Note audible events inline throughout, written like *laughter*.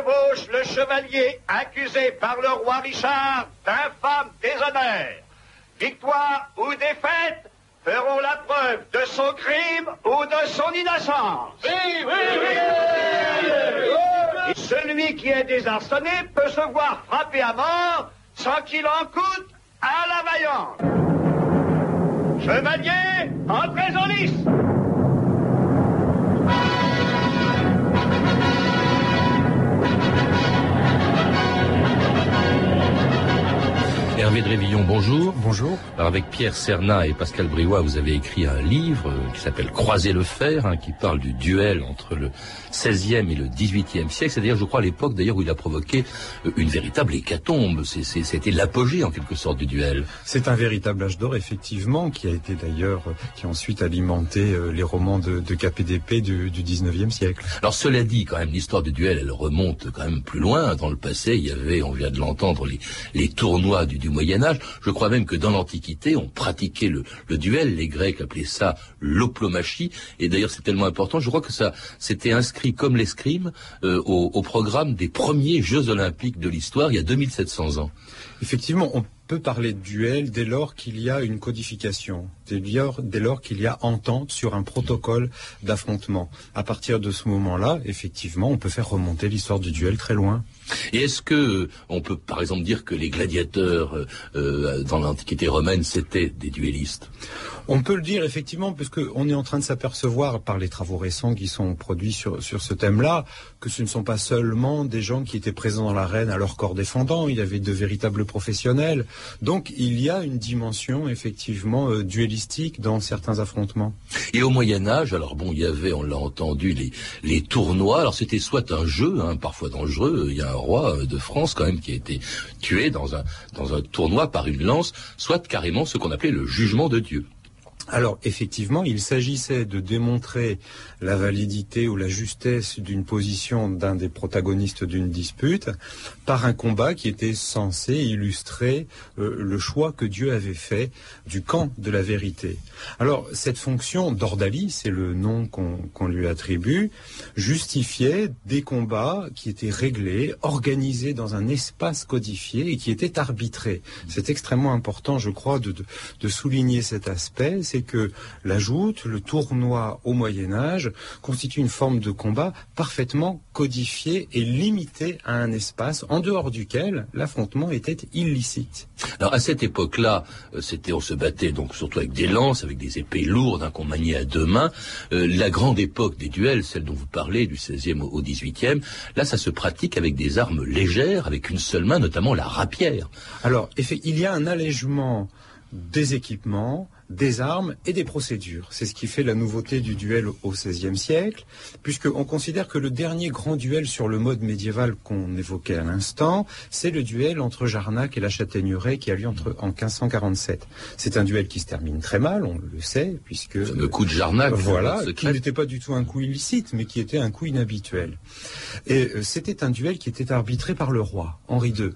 chevauche le chevalier accusé par le roi Richard d'infâme déshonneur. Victoire ou défaite feront la preuve de son crime ou de son innocence. Oui, oui, oui. Et celui qui est désarçonné peut se voir frappé à mort sans qu'il en coûte à la vaillante. Chevalier, entrez en lice. Hervé Drévillon, bonjour. Bonjour. Alors avec Pierre Cernat et Pascal Briouat, vous avez écrit un livre euh, qui s'appelle Croiser le fer, hein, qui parle du duel entre le 16e et le 18e siècle. C'est-à-dire, je crois, l'époque d'ailleurs où il a provoqué euh, une véritable hécatombe. C'était l'apogée en quelque sorte du duel. C'est un véritable âge d'or, effectivement, qui a été d'ailleurs, euh, qui a ensuite alimenté les romans de, de KPDP du, du 19e siècle. Alors cela dit, quand même, l'histoire du duel, elle remonte quand même plus loin. Dans le passé, il y avait, on vient de l'entendre, les, les tournois du, du Je crois même que dans l'Antiquité, on pratiquait le, duel. Les Grecs appelaient ça l'oplomachie. Et d'ailleurs, c'est tellement important. Je crois que ça s'était inscrit comme l'escrime euh, au, au programme des premiers Jeux Olympiques de l'histoire, il y a 2700 ans. Effectivement, on peut parler de duel dès lors qu'il y a une codification, dès lors, dès lors qu'il y a entente sur un protocole d'affrontement. À partir de ce moment-là, effectivement, on peut faire remonter l'histoire du duel très loin. Et est-ce que euh, on peut, par exemple, dire que les gladiateurs euh, euh, dans l'Antiquité romaine c'était des duellistes? On peut le dire effectivement, puisque on est en train de s'apercevoir par les travaux récents qui sont produits sur sur ce thème-là que ce ne sont pas seulement des gens qui étaient présents dans l'arène à leur corps défendant. Il y avait de véritables professionnels. Donc il y a une dimension effectivement euh, dans certains affrontements. Et au Moyen Âge, alors bon, il y avait, on l'a entendu, les tournois. Alors c'était soit un jeu, hein, parfois dangereux. Il y a un roi de France quand même qui a été tué dans un tournoi par une lance, soit carrément ce qu'on appelait le jugement de Dieu. Alors effectivement, il s'agissait de démontrer la validité ou la justesse d'une position d'un des protagonistes d'une dispute par un combat qui était censé illustrer euh, le choix que Dieu avait fait du camp de la vérité. Alors cette fonction d'ordalie, c'est le nom qu'on qu lui attribue, justifiait des combats qui étaient réglés, organisés dans un espace codifié et qui étaient arbitrés. C'est extrêmement important, je crois, de, souligner cet aspect que la joute, le tournoi au Moyen Âge, constitue une forme de combat parfaitement codifié et limité à un espace en dehors duquel l'affrontement était illicite. Alors à cette époque-là, c'était on se battait donc surtout avec des lances, avec des épées lourdes hein, qu'on maniait à deux mains. Euh, la grande époque des duels, celle dont vous parlez, du 16e au 18e, là ça se pratique avec des armes légères, avec une seule main, notamment la rapière. Alors, il y a un allègement des équipements, des armes et des procédures. C'est ce qui fait la nouveauté du duel au XVIe siècle, puisqu'on considère que le dernier grand duel sur le mode médiéval qu'on évoquait à l'instant, c'est le duel entre Jarnac et la Châtaigneraie qui a lieu entre, en 1547. C'est un duel qui se termine très mal, on le sait, puisque... Le coup de Jarnac, voilà, qui n'était pas du tout un coup illicite, mais qui était un coup inhabituel. Et euh, c'était un duel qui était arbitré par le roi, Henri II.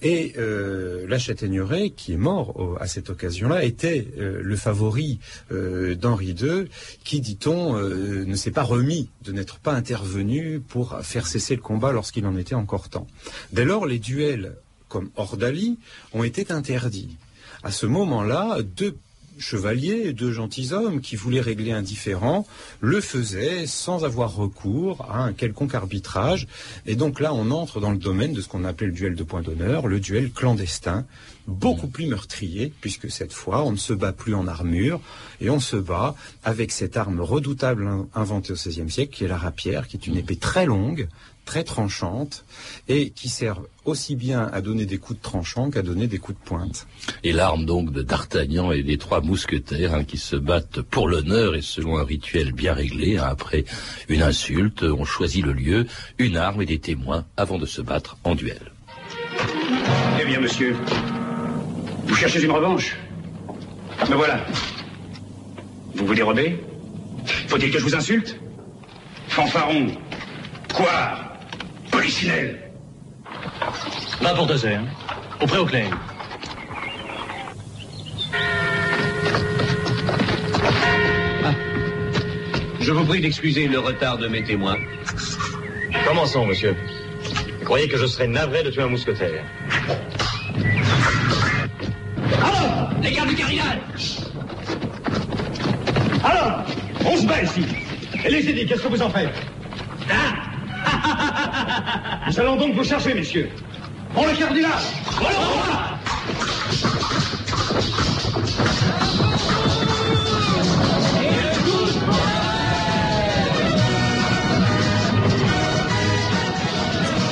Et euh, la Châtaigneraie, qui est mort à cette occasion-là, était euh, le le favori euh, d'Henri II, qui, dit-on, euh, ne s'est pas remis de n'être pas intervenu pour faire cesser le combat lorsqu'il en était encore temps. Dès lors, les duels comme Ordalie ont été interdits. À ce moment-là, deux chevaliers, deux gentilshommes qui voulaient régler un différend, le faisaient sans avoir recours à un quelconque arbitrage. Et donc là, on entre dans le domaine de ce qu'on appelait le duel de point d'honneur, le duel clandestin, beaucoup plus meurtrier, puisque cette fois, on ne se bat plus en armure, et on se bat avec cette arme redoutable inventée au XVIe siècle, qui est la rapière, qui est une épée très longue, très tranchante et qui servent aussi bien à donner des coups de tranchant qu'à donner des coups de pointe. Et l'arme donc de D'Artagnan et des trois mousquetaires hein, qui se battent pour l'honneur et selon un rituel bien réglé. Hein, après une insulte, on choisit le lieu, une arme et des témoins avant de se battre en duel. Eh bien, monsieur, vous cherchez une revanche? Me voilà. Vous vous dérobez? Faut-il que je vous insulte? Fanfaron Quoi Polichinelle Va pour deux heures. Au pré au clair. Ah. Je vous prie d'excuser le retard de mes témoins. Commençons, monsieur. Vous croyez que je serais navré de tuer un mousquetaire? Alors, les gars du cardinal Alors, on se bat ici. Et les édits, qu'est-ce que vous en faites? Hein Nous allons donc vous chercher, messieurs. Pour le cardinal Voilà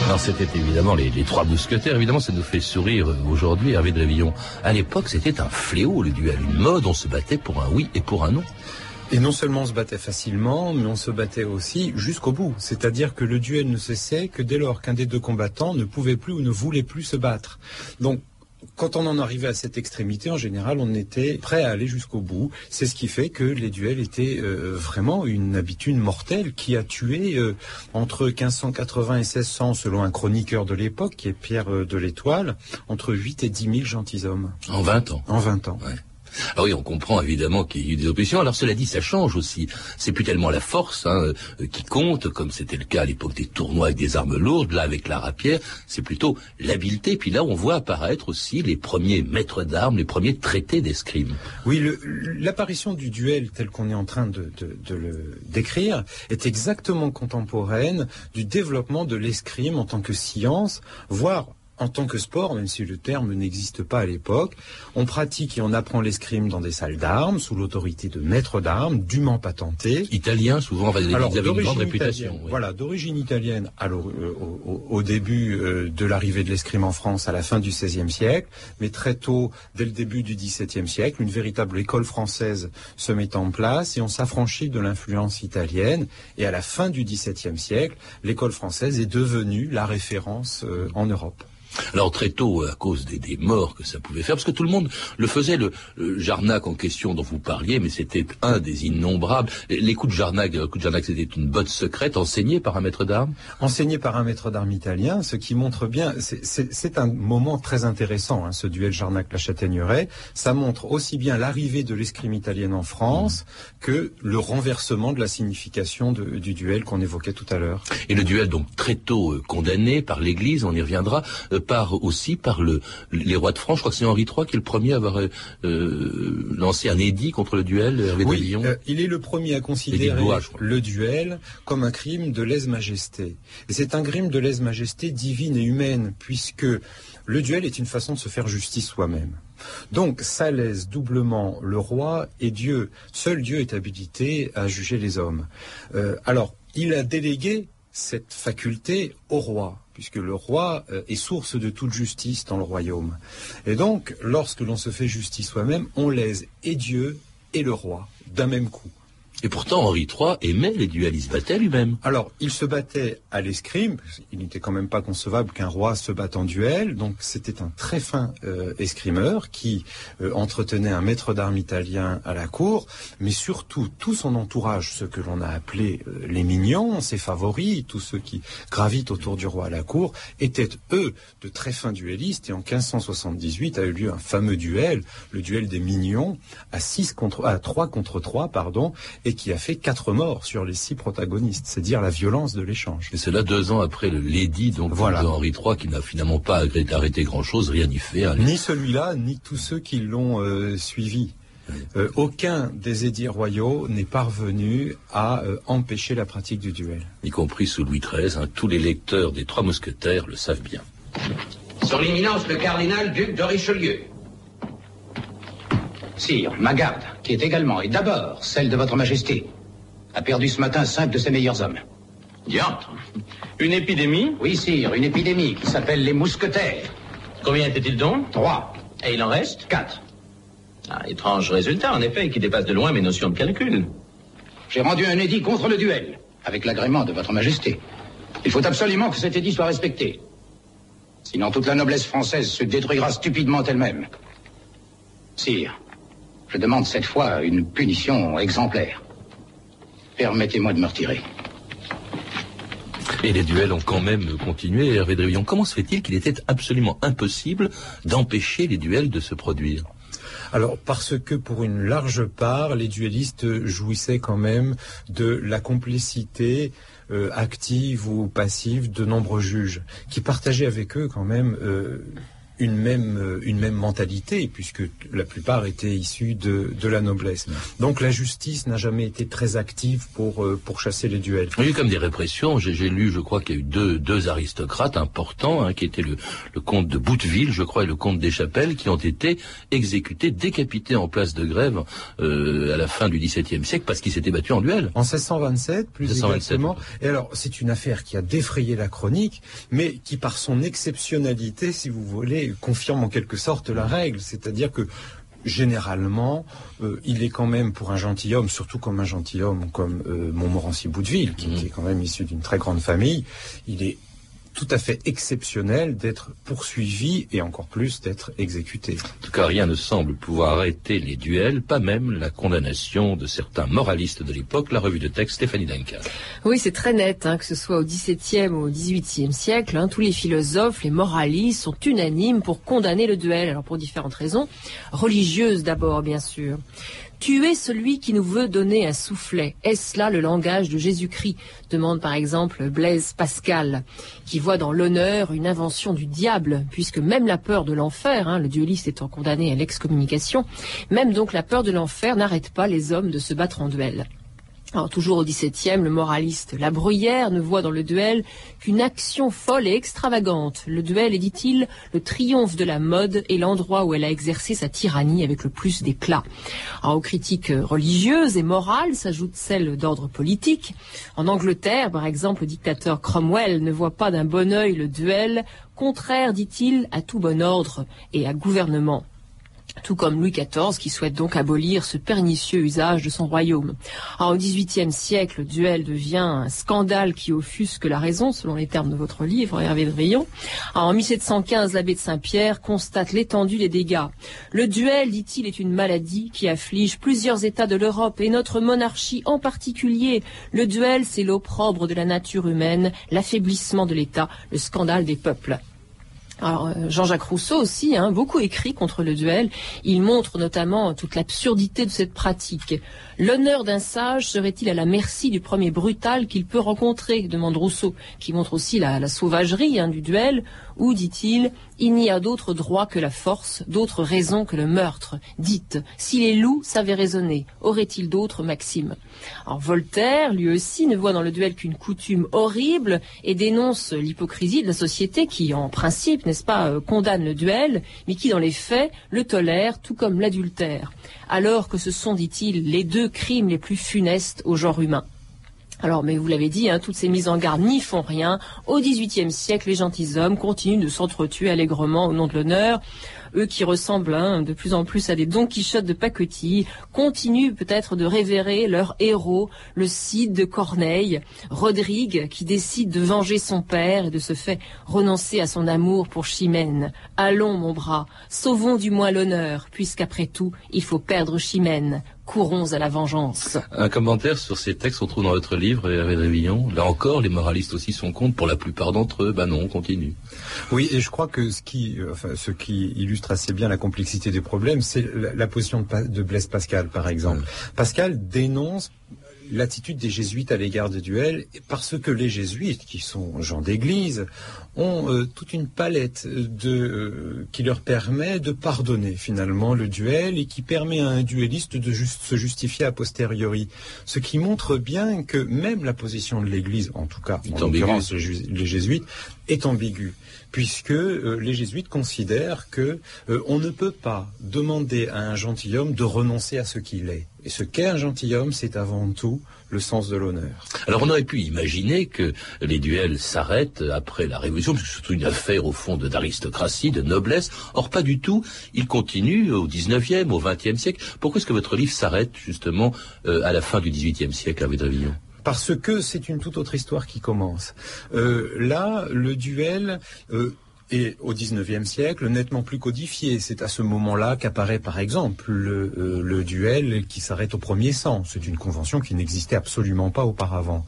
Alors c'était évidemment les, les trois mousquetaires. Évidemment, ça nous fait sourire aujourd'hui, Hervé de Révillon. À l'époque, c'était un fléau, le duel. Une mode, on se battait pour un oui et pour un non. Et non seulement on se battait facilement, mais on se battait aussi jusqu'au bout. C'est-à-dire que le duel ne cessait que dès lors qu'un des deux combattants ne pouvait plus ou ne voulait plus se battre. Donc, quand on en arrivait à cette extrémité, en général, on était prêt à aller jusqu'au bout. C'est ce qui fait que les duels étaient euh, vraiment une habitude mortelle qui a tué euh, entre 1580 et 1600, selon un chroniqueur de l'époque, qui est Pierre euh, de l'Étoile, entre 8 et 10 000 gentilshommes. En 20 ans. En 20 ans. Ouais. Ah oui, on comprend évidemment qu'il y a eu des oppositions. Alors cela dit, ça change aussi. C'est plus tellement la force hein, euh, qui compte, comme c'était le cas à l'époque des tournois avec des armes lourdes, là avec la rapière, c'est plutôt l'habileté. Puis là, on voit apparaître aussi les premiers maîtres d'armes, les premiers traités d'escrime. Oui, l'apparition du duel tel qu'on est en train de, de, de le décrire est exactement contemporaine du développement de l'escrime en tant que science, voire en tant que sport, même si le terme n'existe pas à l'époque. On pratique et on apprend l'escrime dans des salles d'armes, sous l'autorité de maîtres d'armes, dûment patentés. Italiens, souvent, ils Alors, avaient une grande d'origine réputation. oui. Voilà, d'origine italienne euh, au, au- au début euh, de l'arrivée de l'escrime en France à la fin du XVIe siècle, mais très tôt, dès le début du XVIIe siècle, une véritable école française se met en place et on s'affranchit de l'influence italienne. Et à la fin du XVIIe siècle, l'école française est devenue la référence euh, en Europe. Alors très tôt, à cause des, des morts que ça pouvait faire, parce que tout le monde le faisait, le, le Jarnac en question dont vous parliez, mais c'était un des innombrables. Les coups de Jarnac, les coups de Jarnac, c'était une botte secrète enseignée par un maître d'armes? enseigné par un maître d'armes italien, ce qui montre bien, c'est- un moment très intéressant, hein, ce duel Jarnac-La Châtaigneraie. Ça montre aussi bien l'arrivée de l'escrime italienne en France que le renversement de la signification de- du duel qu'on évoquait tout à l'heure. Et le duel, donc très tôt euh, condamné par l'Église, on y reviendra, euh, par aussi par le, les rois de France. Je crois que c'est Henri III qui est le premier à avoir euh, lancé un édit contre le duel, Hervé de Oui, euh, il est le premier à considérer Blois, le duel comme un crime de lèse-majesté. Et c'est un crime de lèse-majesté divine et humaine, puisque le duel est une façon de se faire justice soi-même. Donc, ça lèse doublement le roi et Dieu. Seul Dieu est habilité à juger les hommes. Euh, alors, il a délégué cette faculté au roi, puisque le roi euh, est source de toute justice dans le royaume. Et donc, lorsque l'on se fait justice soi-même, on lèse et Dieu et le roi d'un même coup. Et pourtant, Henri III aimait les duels, il se battait lui-même. Alors, il se battait à l'escrime. Il n'était quand même pas concevable qu'un roi se batte en duel. Donc, c'était un très fin euh, escrimeur qui euh, entretenait un maître d'armes italien à la cour, mais surtout tout son entourage, ce que l'on a appelé euh, les mignons, ses favoris, tous ceux qui gravitent autour du roi à la cour, étaient eux de très fins duellistes. Et en 1578 a eu lieu un fameux duel, le duel des mignons, à contre, à trois contre trois, pardon, et qui a fait quatre morts sur les six protagonistes. C'est dire la violence de l'échange. Et cela deux ans après le l'édit donc Voilà. de Henri III qui n'a finalement pas arrêté, grand-chose, rien n'y fait. Ni celui-là, ni tous ceux qui l'ont euh, suivi. Euh, aucun des édits royaux n'est parvenu à euh, empêcher la pratique du duel. y compris sous Louis XIII. hein. tous les lecteurs des Trois Mousquetaires le savent bien. Son éminence le cardinal duc de Richelieu. Sire, ma garde, qui est également et d'abord celle de votre majesté, a perdu ce matin cinq de ses meilleurs hommes. Diantre. Une épidémie? Oui, sire, une épidémie qui s'appelle les mousquetaires. Combien était-il donc? Trois, Et il en reste? Quatre. Ah, étrange résultat, en effet, qui dépasse de loin mes notions de calcul. J'ai rendu un édit contre le duel, avec l'agrément de votre majesté. Il faut absolument que cet édit soit respecté. Sinon, toute la noblesse française se détruira stupidement elle-même. Sire, je demande cette fois une punition exemplaire. Permettez-moi de me retirer. Et les duels ont quand même continué. Hervé Drévillon, comment se fait-il qu'il était absolument impossible d'empêcher les duels de se produire? Alors parce que pour une large part, les duellistes jouissaient quand même de la complicité euh, active ou passive de nombreux juges qui partageaient avec eux quand même euh, une même, euh, une même mentalité, puisque la plupart étaient issus de, de la noblesse. Donc la justice n'a jamais été très active pour, euh, pour chasser les duels. Il y a eu comme des répressions. J'ai lu, je crois qu'il y a eu deux, deux aristocrates importants, hein, qui étaient le, le comte de Bouteville, je crois, et le comte des Chapelles, qui ont été exécutés, décapités en place de grève euh, à la fin du XVIIe siècle parce qu'ils s'étaient battus en duel. En 1627, plus 1627. exactement. Et alors, c'est une affaire qui a défrayé la chronique, mais qui, par son exceptionnalité, si vous voulez, confirme en quelque sorte la règle. C'est-à-dire que généralement, euh, il est quand même pour un gentilhomme, surtout comme un gentilhomme comme euh, Montmorency Bouteville, qui, qui est quand même issu d'une très grande famille, il est tout à fait exceptionnel d'être poursuivi et encore plus d'être exécuté. En tout cas, rien ne semble pouvoir arrêter les duels, pas même la condamnation de certains moralistes de l'époque, la revue de texte Stéphanie Duncan. Oui, c'est très net, hein, que ce soit au XVIIe ou au XVIIIe siècle, hein, tous les philosophes, les moralistes sont unanimes pour condamner le duel. Alors pour différentes raisons, religieuses d'abord, bien sûr. Tuer celui qui nous veut donner un soufflet. Est-ce là le langage de Jésus-Christ demande par exemple Blaise Pascal, qui voit dans l'honneur une invention du diable, puisque même la peur de l'enfer, hein, le dueliste étant condamné à l'excommunication, même donc la peur de l'enfer n'arrête pas les hommes de se battre en duel. Toujours au XVIIe, le moraliste La Bruyère ne voit dans le duel qu'une action folle et extravagante. Le duel est, dit-il, le triomphe de la mode et l'endroit où elle a exercé sa tyrannie avec le plus d'éclat. Alors, aux critiques religieuses et morales s'ajoutent celles d'ordre politique. En Angleterre, par exemple, le dictateur Cromwell ne voit pas d'un bon œil le duel, contraire, dit-il, à tout bon ordre et à gouvernement tout comme Louis XIV qui souhaite donc abolir ce pernicieux usage de son royaume. Au XVIIIe siècle, le duel devient un scandale qui offusque la raison, selon les termes de votre livre, Hervé de. Alors, en 1715, l'abbé de Saint-Pierre constate l'étendue des dégâts. Le duel, dit-il, est une maladie qui afflige plusieurs États de l'Europe et notre monarchie en particulier. Le duel, c'est l'opprobre de la nature humaine, l'affaiblissement de l'État, le scandale des peuples. Alors euh, Jean-Jacques Rousseau aussi, hein, beaucoup écrit contre le duel. Il montre notamment toute l'absurdité de cette pratique. L'honneur d'un sage serait-il à la merci du premier brutal qu'il peut rencontrer demande Rousseau, qui montre aussi la, sauvagerie hein, du duel, où, dit-il, il n'y a d'autre droit que la force, d'autres raisons que le meurtre. Dites, si les loups savaient raisonner, auraient-ils d'autres maximes? Alors Voltaire, lui aussi, ne voit dans le duel qu'une coutume horrible et dénonce l'hypocrisie de la société qui, en principe, n'est-ce pas, euh, condamne le duel, mais qui, dans les faits, le tolère, tout comme l'adultère. Alors que ce sont, dit-il, les deux crimes les plus funestes au genre humain. Alors, mais vous l'avez dit, hein, toutes ces mises en garde n'y font rien. Au XVIIIe siècle, les gentilshommes continuent de s'entretuer allègrement au nom de l'honneur. Eux qui ressemblent hein, de plus en plus à des Don Quichotte de pacotille, continuent peut-être de révérer leur héros, le Cid de Corneille, Rodrigue, qui décide de venger son père et de se fait renoncer à son amour pour Chimène. Allons, mon bras, sauvons du moins l'honneur, puisqu'après tout, il faut perdre Chimène courons à la vengeance. Un commentaire sur ces textes qu'on trouve dans votre livre, Hervé Drévillon. Là encore, les moralistes aussi sont contre. Pour la plupart d'entre eux, ben non, on continue. Oui, et je crois que ce qui, enfin, ce qui illustre assez bien la complexité des problèmes, c'est la, position de Blaise Pascal, par exemple. Pascal dénonce l'attitude des jésuites à l'égard des duels parce que les jésuites, qui sont gens d'église, ont euh, toute une palette de, euh, qui leur permet de pardonner finalement le duel et qui permet à un duelliste de juste se justifier a posteriori. Ce qui montre bien que même la position de l'Église, en tout cas, en l'occurrence les, jésuites, est ambiguë puisque euh, les jésuites considèrent que on ne peut pas demander à un gentilhomme de renoncer à ce qu'il est. Et ce qu'est un gentilhomme, c'est avant tout le sens de l'honneur. Alors on aurait pu imaginer que les duels s'arrêtent après la Révolution, parce que c'est surtout une affaire au fond de- d'aristocratie, de noblesse. Or pas du tout, il continue au 19e, au 20e siècle. Pourquoi est-ce que votre livre s'arrête justement euh, à la fin du 18e siècle, Hervé Drévillon Parce que c'est une toute autre histoire qui commence. Euh, là, le duel euh, et au XIXe siècle, nettement plus codifié. C'est à ce moment-là qu'apparaît par exemple le, euh, duel qui s'arrête au premier sang. C'est une convention qui n'existait absolument pas auparavant.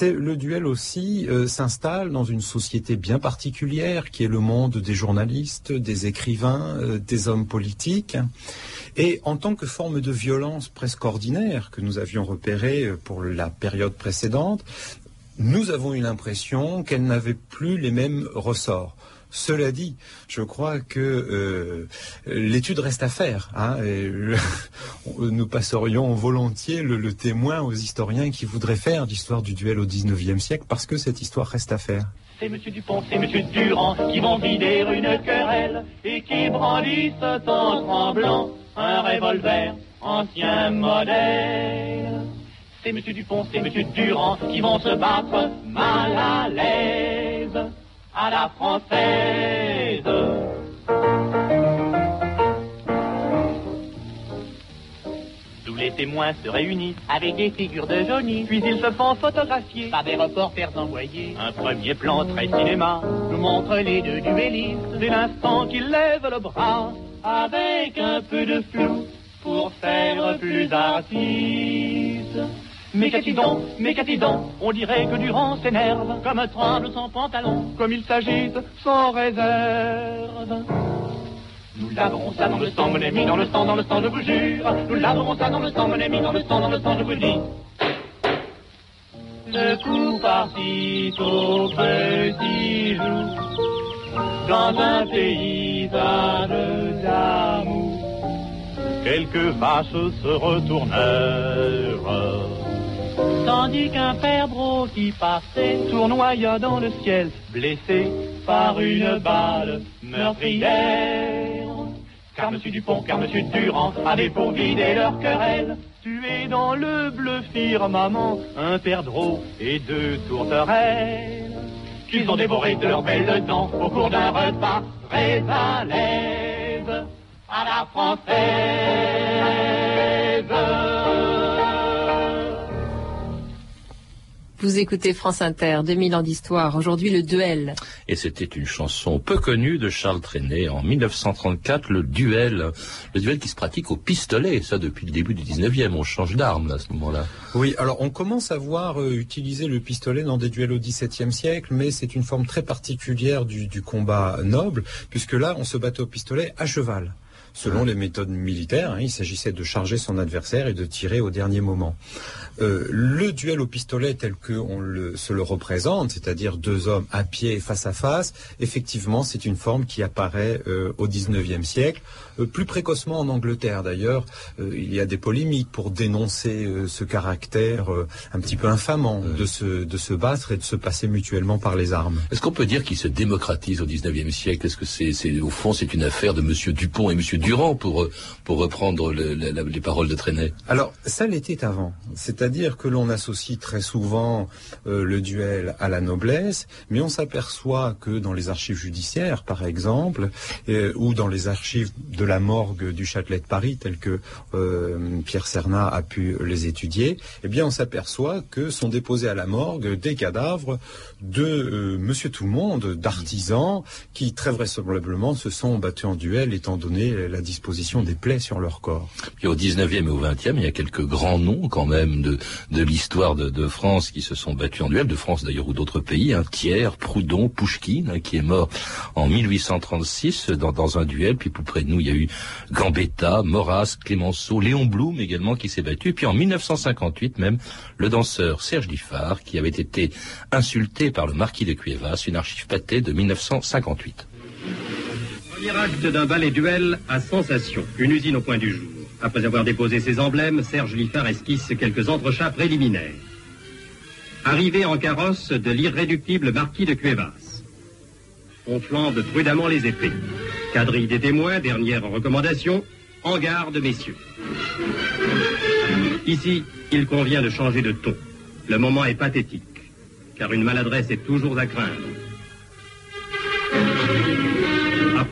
Le duel aussi euh, s'installe dans une société bien particulière qui est le monde des journalistes, des écrivains, euh, des hommes politiques. Et en tant que forme de violence presque ordinaire que nous avions repérée pour la période précédente, nous avons eu l'impression qu'elle n'avait plus les mêmes ressorts. Cela dit, je crois que euh, l'étude reste à faire. Hein, *laughs* nous passerions volontiers le, témoin aux historiens qui voudraient faire l'histoire du duel au XIXe siècle, parce que cette histoire reste à faire. C'est Monsieur Dupont, c'est Monsieur Durand qui vont vider une querelle et qui brandissent en tremblant un revolver ancien modèle. C'est Monsieur Dupont, c'est Monsieur Durand qui vont se battre mal à l'aise à la française. Tous les témoins se réunissent avec des figures de Johnny, puis ils se font photographier par des reporters envoyés. Un premier plan très cinéma nous montre les deux duellistes dès l'instant qu'ils lèvent le bras avec un peu de flou pour faire plus artiste. Qu'a-t-il donc On dirait que Durand s'énerve comme un tremble sans pantalon, comme il s'agite sans réserve. Nous laverons ça dans le sang, mon ami, dans le sang, dans le sang, je vous jure. Nous laverons ça dans le sang, mon ami, dans le sang, dans le sang, je vous dis. Le coup partit au petit jour, dans un paysage d'amour. Quelques vaches se retournèrent, tandis qu'un perdreau qui passait tournoya dans le ciel, blessé par une balle meurtrière. Car Monsieur Dupont, car Monsieur Durand avait pour vider leur querelle, tué dans le bleu firmament un perdreau et deux tourterelles, qu'ils ont dévoré de leurs belles dents au cours d'un repas très à à la française. Vous écoutez France Inter, 2000 ans d'histoire. Aujourd'hui, le duel. Et c'était une chanson peu connue de Charles Trenet en 1934, le duel. Le duel qui se pratique au pistolet, ça depuis le début du 19e. On change d'arme à ce moment-là. Oui, alors on commence à voir euh, utiliser le pistolet dans des duels au XVIIe siècle, mais c'est une forme très particulière du, du combat noble, puisque là, on se battait au pistolet à cheval. Selon les méthodes militaires, hein, il s'agissait de charger son adversaire et de tirer au dernier moment. Euh, le duel au pistolet tel qu'on le, se le représente, c'est-à-dire deux hommes à pied face à face, effectivement, c'est une forme qui apparaît euh, au XIXe siècle, euh, plus précocement en Angleterre d'ailleurs. il y a des polémiques pour dénoncer ce caractère un petit peu infamant de se, de se battre et de se passer mutuellement par les armes. Est-ce qu'on peut dire qu'il se démocratise au 19e siècle? Est-ce que c'est, c'est, au fond, c'est une affaire de Monsieur Dupont et Monsieur Durand pour, euh, pour reprendre le- les paroles de Trenet Alors, ça l'était avant. C'est-à-dire que l'on associe très souvent euh, le duel à la noblesse, mais on s'aperçoit que dans les archives judiciaires, par exemple, euh, ou dans les archives de la morgue du Châtelet de Paris, telles que Pierre Cernat a pu les étudier, eh bien, on s'aperçoit que sont déposés à la morgue des cadavres de Monsieur Tout-le-Monde, d'artisans, qui très vraisemblablement se sont battus en duel, étant donné la disposition des plaies sur leur corps. Puis au 19e et au 20e, il y a quelques grands noms quand même de, de l'histoire de, de France qui se sont battus en duel, de France d'ailleurs ou d'autres pays, hein, Thiers, Proudhon, Pouchkine, hein, qui est mort en 1836 dans, dans un duel, puis plus près de nous, il y a eu Gambetta, Maurras, Clémenceau, Léon Blum également qui s'est battu, puis en 1958 même, le danseur Serge Diffard qui avait été insulté par le marquis de Cuevas, une archive pâtée de 1958. Premier acte d'un ballet duel à sensation, une usine au point du jour. Après avoir déposé ses emblèmes, Serge Liffard esquisse quelques entrechats préliminaires. Arrivé en carrosse de l'irréductible marquis de Cuevas. On flambe prudemment les épées. Quadrille des témoins, dernière recommandation, en garde, messieurs. Ici, il convient de changer de ton. Le moment est pathétique, car une maladresse est toujours à craindre.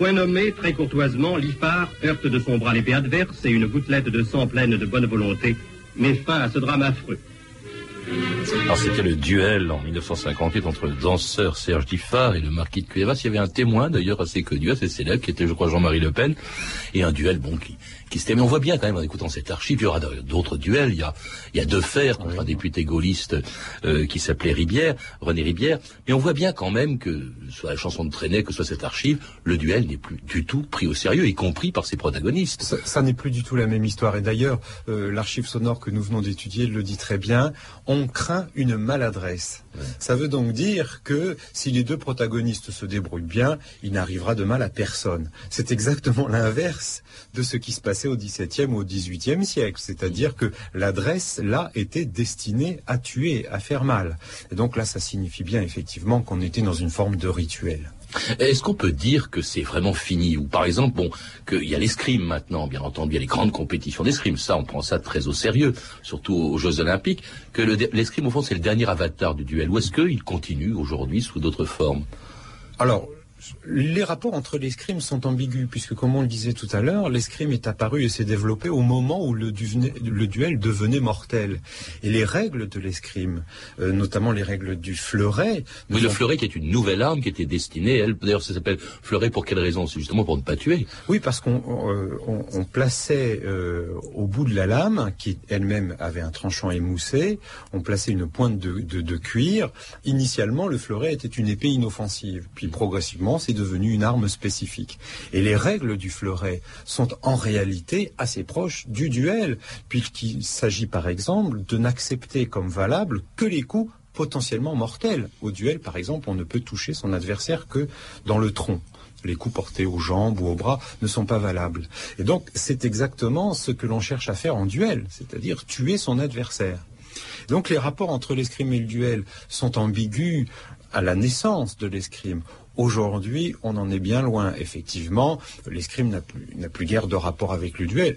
Point nommé, très courtoisement, Liffard heurte de son bras l'épée adverse et une gouttelette de sang pleine de bonne volonté met fin à ce drame affreux. Alors c'était le duel en 1958 entre le danseur Serge Diffard et le marquis de Cuevas. Il y avait un témoin d'ailleurs assez connu, assez célèbre, qui était je crois Jean-Marie Le Pen, et un duel bon qui qui se Mais on voit bien quand même en écoutant cette archive, il y aura d'autres duels. Il y a, il y a deux fers contre un député gaulliste euh, qui s'appelait Ribière, René Ribière. Mais on voit bien quand même que, soit la chanson de Trenet, que soit cette archive, le duel n'est plus du tout pris au sérieux, y compris par ses protagonistes. Ça, ça n'est plus du tout la même histoire. Et d'ailleurs, euh, l'archive sonore que nous venons d'étudier le dit très bien. On craint une maladresse. Ça veut donc dire que si les deux protagonistes se débrouillent bien, il n'arrivera de mal à personne. C'est exactement *laughs* l'inverse de ce qui se passait au XVIIe ou au XVIIIe siècle. C'est-à-dire que l'adresse, là, était destinée à tuer, à faire mal. Et donc là, ça signifie bien effectivement qu'on était dans une forme de rituel. Est-ce qu'on peut dire que c'est vraiment fini Ou par exemple, bon, qu'il y a l'escrime maintenant, bien entendu, il y a les grandes compétitions d'escrime, ça on prend ça très au sérieux, surtout aux Jeux Olympiques, que l'escrime au fond c'est le dernier avatar du duel, ou est-ce qu'il continue aujourd'hui sous d'autres formes? Les rapports entre l'escrime sont ambigus, puisque comme on le disait tout à l'heure, l'escrime est apparu et s'est développé au moment où le, duel devenait mortel. Et les règles de l'escrime, euh, notamment les règles du fleuret... Oui, le fleuret qui est une nouvelle arme qui était destinée, elle, d'ailleurs ça s'appelle fleuret pour quelle raison? C'est justement pour ne pas tuer. Oui, parce qu'on euh, plaçait euh, au bout de la lame, qui elle-même avait un tranchant émoussé, on plaçait une pointe de, de cuir. Initialement, le fleuret était une épée inoffensive, puis progressivement c'est devenu une arme spécifique. Et les règles du fleuret sont en réalité assez proches du duel, puisqu'il s'agit par exemple de n'accepter comme valable que les coups potentiellement mortels. Au duel, par exemple, on ne peut toucher son adversaire que dans le tronc les coups portés aux jambes ou aux bras ne sont pas valables. Et donc, c'est exactement ce que l'on cherche à faire en duel, c'est-à-dire tuer son adversaire. Donc, les rapports entre l'escrime et le duel sont ambigus à la naissance de l'escrime. Aujourd'hui, on en est bien loin. Effectivement, l'escrime n'a plus, guère de rapport avec le duel.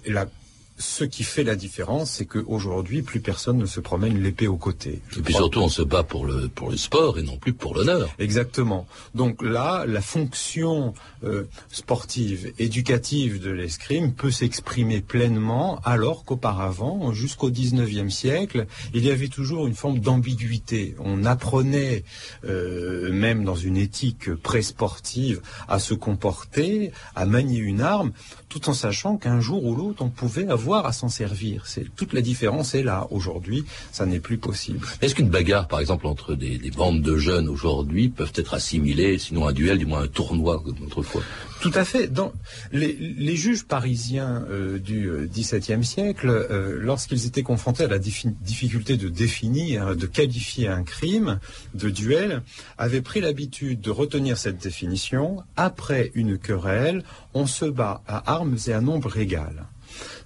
Ce qui fait la différence, c'est qu'aujourd'hui, plus personne ne se promène l'épée au côté. et puis surtout, on se bat pour le, pour le sport et non plus pour l'honneur. Exactement. Donc là, la fonction euh, sportive, éducative de l'escrime peut s'exprimer pleinement, alors qu'auparavant, jusqu'au XIXe siècle, il y avait toujours une forme d'ambiguïté. On apprenait, euh, même dans une éthique pré-sportive, à se comporter, à manier une arme, tout en sachant qu'un jour ou l'autre, on pouvait avoir à s'en servir. C'est toute la différence est là. Aujourd'hui, ça n'est plus possible. Est-ce qu'une bagarre, par exemple, entre des, des bandes de jeunes aujourd'hui peuvent être assimilées, sinon un duel, du moins un tournoi comme autrefois? Tout à fait. Les, juges parisiens euh, du XVIIe euh, siècle, euh, lorsqu'ils étaient confrontés à la difficulté de définir, de qualifier un crime de duel, avaient pris l'habitude de retenir cette définition. Après une querelle, on se bat à armes et à nombre égal.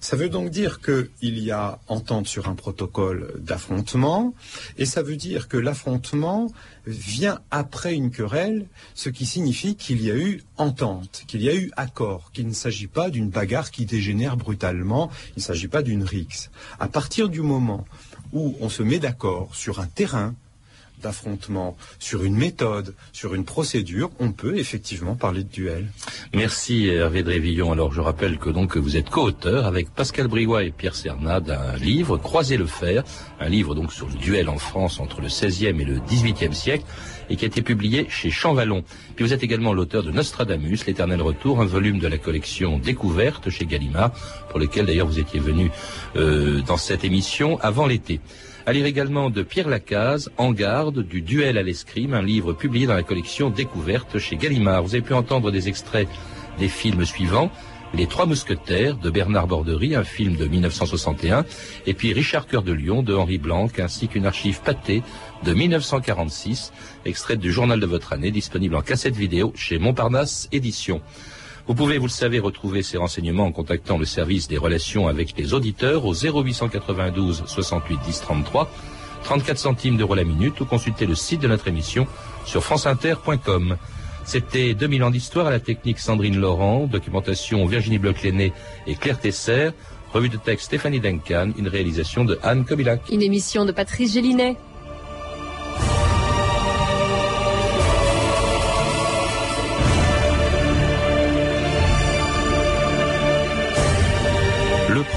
Ça veut donc dire qu'il y a entente sur un protocole d'affrontement, et ça veut dire que l'affrontement vient après une querelle, ce qui signifie qu'il y a eu entente, qu'il y a eu accord, qu'il ne s'agit pas d'une bagarre qui dégénère brutalement, il ne s'agit pas d'une rixe. À partir du moment où on se met d'accord sur un terrain, d'affrontement, sur une méthode, sur une procédure, on peut effectivement parler de duel. Merci Hervé Drévillon. Alors je rappelle que donc vous êtes co-auteur avec Pascal Briouat et Pierre Cernat d'un livre, Croiser le fer, un livre donc sur le duel en France entre le XVIe et le XVIIIe siècle et qui a été publié chez Champvallon. Puis vous êtes également l'auteur de Nostradamus, l'éternel retour, un volume de la collection Découverte chez Gallimard, pour lequel d'ailleurs vous étiez venu euh, dans cette émission avant l'été. À lire également de Pierre Lacaze, En garde, du duel à l'escrime, un livre publié dans la collection Découverte chez Gallimard. Vous avez pu entendre des extraits des films suivants. Les Trois Mousquetaires de Bernard Borderie, un film de 1961, et puis Richard Cœur de Lion de Henri Blanc, ainsi qu'une archive pâtée de 1946, extraite du journal de votre année, disponible en cassette vidéo chez Montparnasse Éditions. Vous pouvez, vous le savez, retrouver ces renseignements en contactant le service des relations avec les auditeurs au 0892 68 10 33, 34 centimes d'euros la minute ou consulter le site de notre émission sur franceinter.com. C'était 2000 ans d'histoire à la technique Sandrine Laurent, documentation Virginie bloch et Claire Tesser, revue de texte Stéphanie Duncan, une réalisation de Anne Kobilac. Une émission de Patrice Gélinet.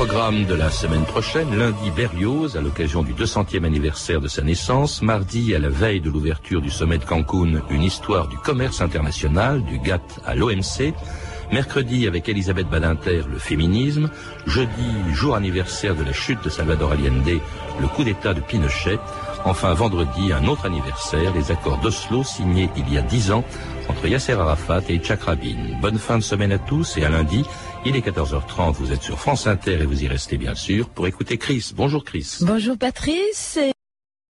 Programme de la semaine prochaine, lundi Berlioz, à l'occasion du 200e anniversaire de sa naissance, mardi, à la veille de l'ouverture du sommet de Cancun, une histoire du commerce international, du GATT à l'OMC, mercredi avec Elisabeth Badinter, le féminisme, jeudi, jour anniversaire de la chute de Salvador Allende, le coup d'État de Pinochet, enfin vendredi, un autre anniversaire, les accords d'Oslo signés il y a dix ans entre Yasser Arafat et Tchak Rabin. Bonne fin de semaine à tous et à lundi, il est 14h30, vous êtes sur France Inter et vous y restez bien sûr pour écouter Chris. Bonjour Chris. Bonjour Patrice.